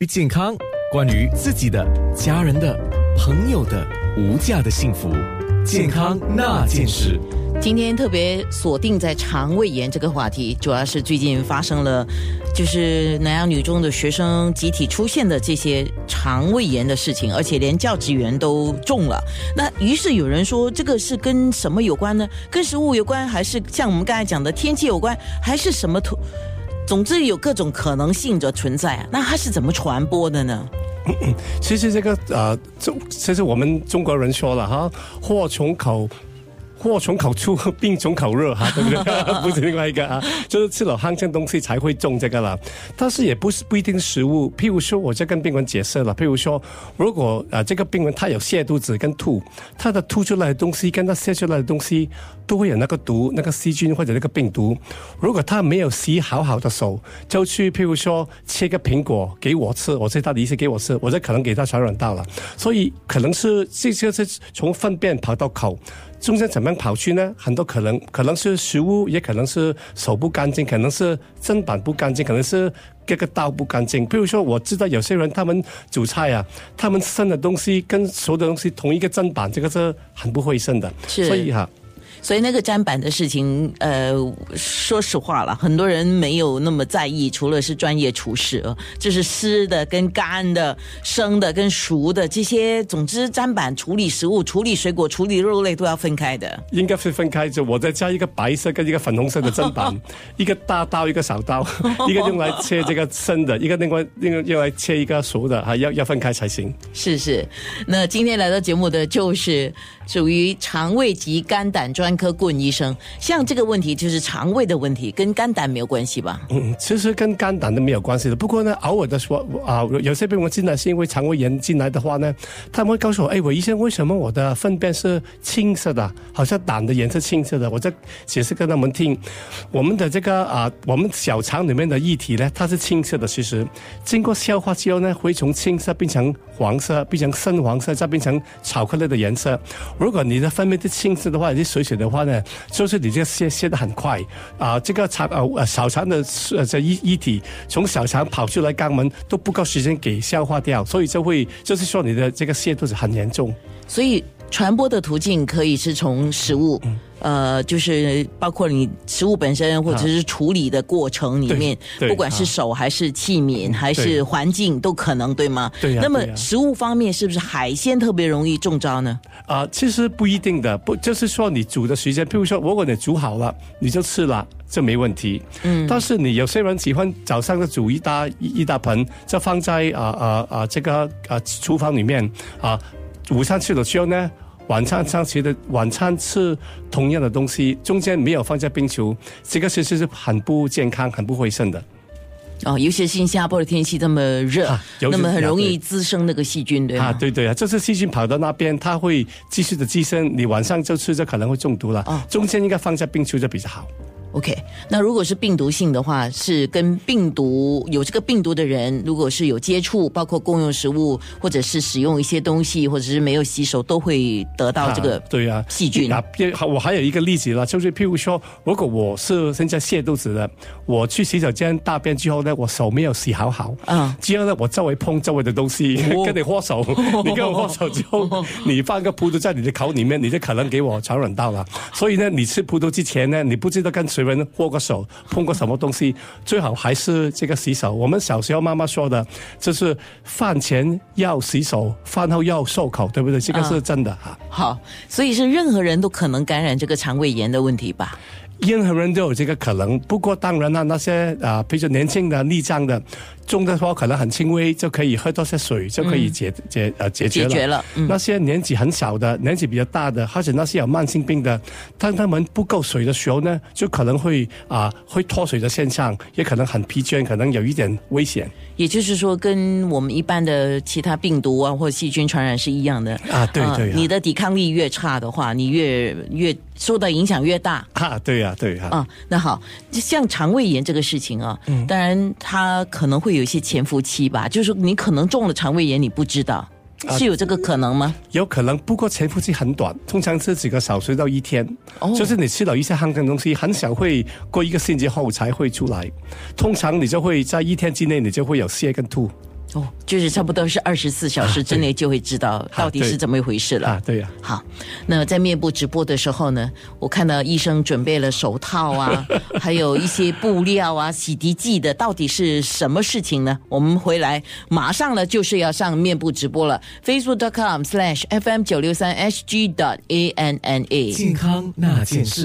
与健康，关于自己的、家人的、朋友的无价的幸福，健康那件事。今天特别锁定在肠胃炎这个话题，主要是最近发生了，就是南洋女中的学生集体出现的这些肠胃炎的事情，而且连教职员都中了。那于是有人说，这个是跟什么有关呢？跟食物有关，还是像我们刚才讲的天气有关，还是什么突？总之有各种可能性的存在，那它是怎么传播的呢？其实这个呃，中其实我们中国人说了哈，祸从口。祸从口出，病从口入，哈，对不对？不是另外一个啊，就是吃了肮脏东西才会中这个了。但是也不是不一定食物。譬如说，我就跟病人解释了，譬如说，如果啊这个病人他有泻肚子跟吐，他的吐出来的东西跟他泻出来的东西都会有那个毒、那个细菌或者那个病毒。如果他没有洗好好的手，就去譬如说切个苹果给我吃，我知他的意思给我吃，我就可能给他传染到了。所以可能是这些是从粪便跑到口。中间怎么样跑去呢？很多可能，可能是食物，也可能是手不干净，可能是砧板不干净，可能是这个刀不干净。比如说，我知道有些人他们煮菜啊，他们生的东西跟熟的东西同一个砧板，这个是很不卫生的。是，所以哈。所以那个砧板的事情，呃，说实话了，很多人没有那么在意，除了是专业厨师，就是湿的跟干的、生的跟熟的这些，总之砧板处理食物、处理水果、处理肉类都要分开的。应该是分开，就我再加一个白色跟一个粉红色的 砧板，一个大刀，一个小刀，一个用来切这个生的，一个另外另外用来切一个熟的，还要要分开才行。是是，那今天来到节目的就是属于肠胃及肝胆专。科棍医生，像这个问题就是肠胃的问题，跟肝胆没有关系吧？嗯，其实跟肝胆都没有关系的。不过呢，偶尔的说啊，有些病人进来是因为肠胃炎进来的话呢，他们会告诉我：“哎，我医生，为什么我的粪便是青色的，好像胆的颜色青色的？”我在解释跟他们听，我们的这个啊，我们小肠里面的液体呢，它是青色的。其实经过消化之后呢，会从青色变成黄色，变成深黄色，再变成巧克力的颜色。如果你的分泌的青色的话，你水水的。话呢，就是你这个泄泄的很快啊，这个肠呃小肠的呃这一一体从小肠跑出来肛门都不够时间给消化掉，所以就会就是说你的这个泻肚子很严重。所以传播的途径可以是从食物。呃，就是包括你食物本身，或者是处理的过程里面，不管是手还是器皿，还是环境，都可能对吗？对呀。那么食物方面，是不是海鲜特别容易中招呢？啊，其实不一定的，不就是说你煮的时间，譬如说，如果你煮好了，你就吃了，这没问题。嗯。但是你有些人喜欢早上的煮一大一大盆，就放在啊啊啊这个啊厨房里面啊，午餐吃了之后呢？晚餐餐吃的晚餐吃同样的东西，中间没有放在冰球，这个其实是很不健康、很不卫生的。哦，尤其是新加坡的天气这么热，那么很容易滋生那个细菌，对吗？啊，对对啊，这是细菌跑到那边，它会继续的滋生，你晚上就吃就可能会中毒了。哦，中间应该放在冰球就比较好。OK，那如果是病毒性的话，是跟病毒有这个病毒的人，如果是有接触，包括共用食物，或者是使用一些东西，或者是没有洗手，都会得到这个对呀细菌。那我还有一个例子了，就是譬如说，如果我是现在泻肚子的，我去洗手间大便之后呢，我手没有洗好好，嗯，之后呢，我周围碰周围的东西，跟你握手，你跟我握手之后，你放个葡萄在你的口里面，你就可能给我传染到了。所以呢，你吃葡萄之前呢，你不知道跟谁。人握个手，碰过什么东西，最好还是这个洗手。我们小时候妈妈说的，就是饭前要洗手，饭后要漱口，对不对？这个是真的哈。好，所以是任何人都可能感染这个肠胃炎的问题吧？任何人都有这个可能，不过当然了，那些啊，比如说年轻的、逆障的。中的话可能很轻微，就可以喝多些水就可以解解呃解决了。解决了。那些年纪很小的、年纪比较大的，或者那些有慢性病的，当他们不够水的时候呢，就可能会啊会脱水的现象，也可能很疲倦，可能有一点危险。也就是说，跟我们一般的其他病毒啊或细菌传染是一样的啊。对对。你的抵抗力越差的话，你越越受到影响越大啊。对呀，对呀。啊，那好，像肠胃炎这个事情啊，当然它可能会。有一些潜伏期吧，就是你可能中了肠胃炎，你不知道，是有这个可能吗？有可能，不过潜伏期很短，通常是几个小时到一天。哦，就是你吃了一些肮脏东西，很少会过一个星期后才会出来。通常你就会在一天之内，你就会有泻跟吐。哦，就是差不多是二十四小时之内就会知道到底是怎么一回事了。啊，对呀、好，那在面部直播的时候呢，我看到医生准备了手套啊，还有一些布料啊、洗涤剂的，到底是什么事情呢？我们回来马上呢就是要上面部直播了，facebook.com/slash fm 九六三 hg dot a n n a。健康那件事。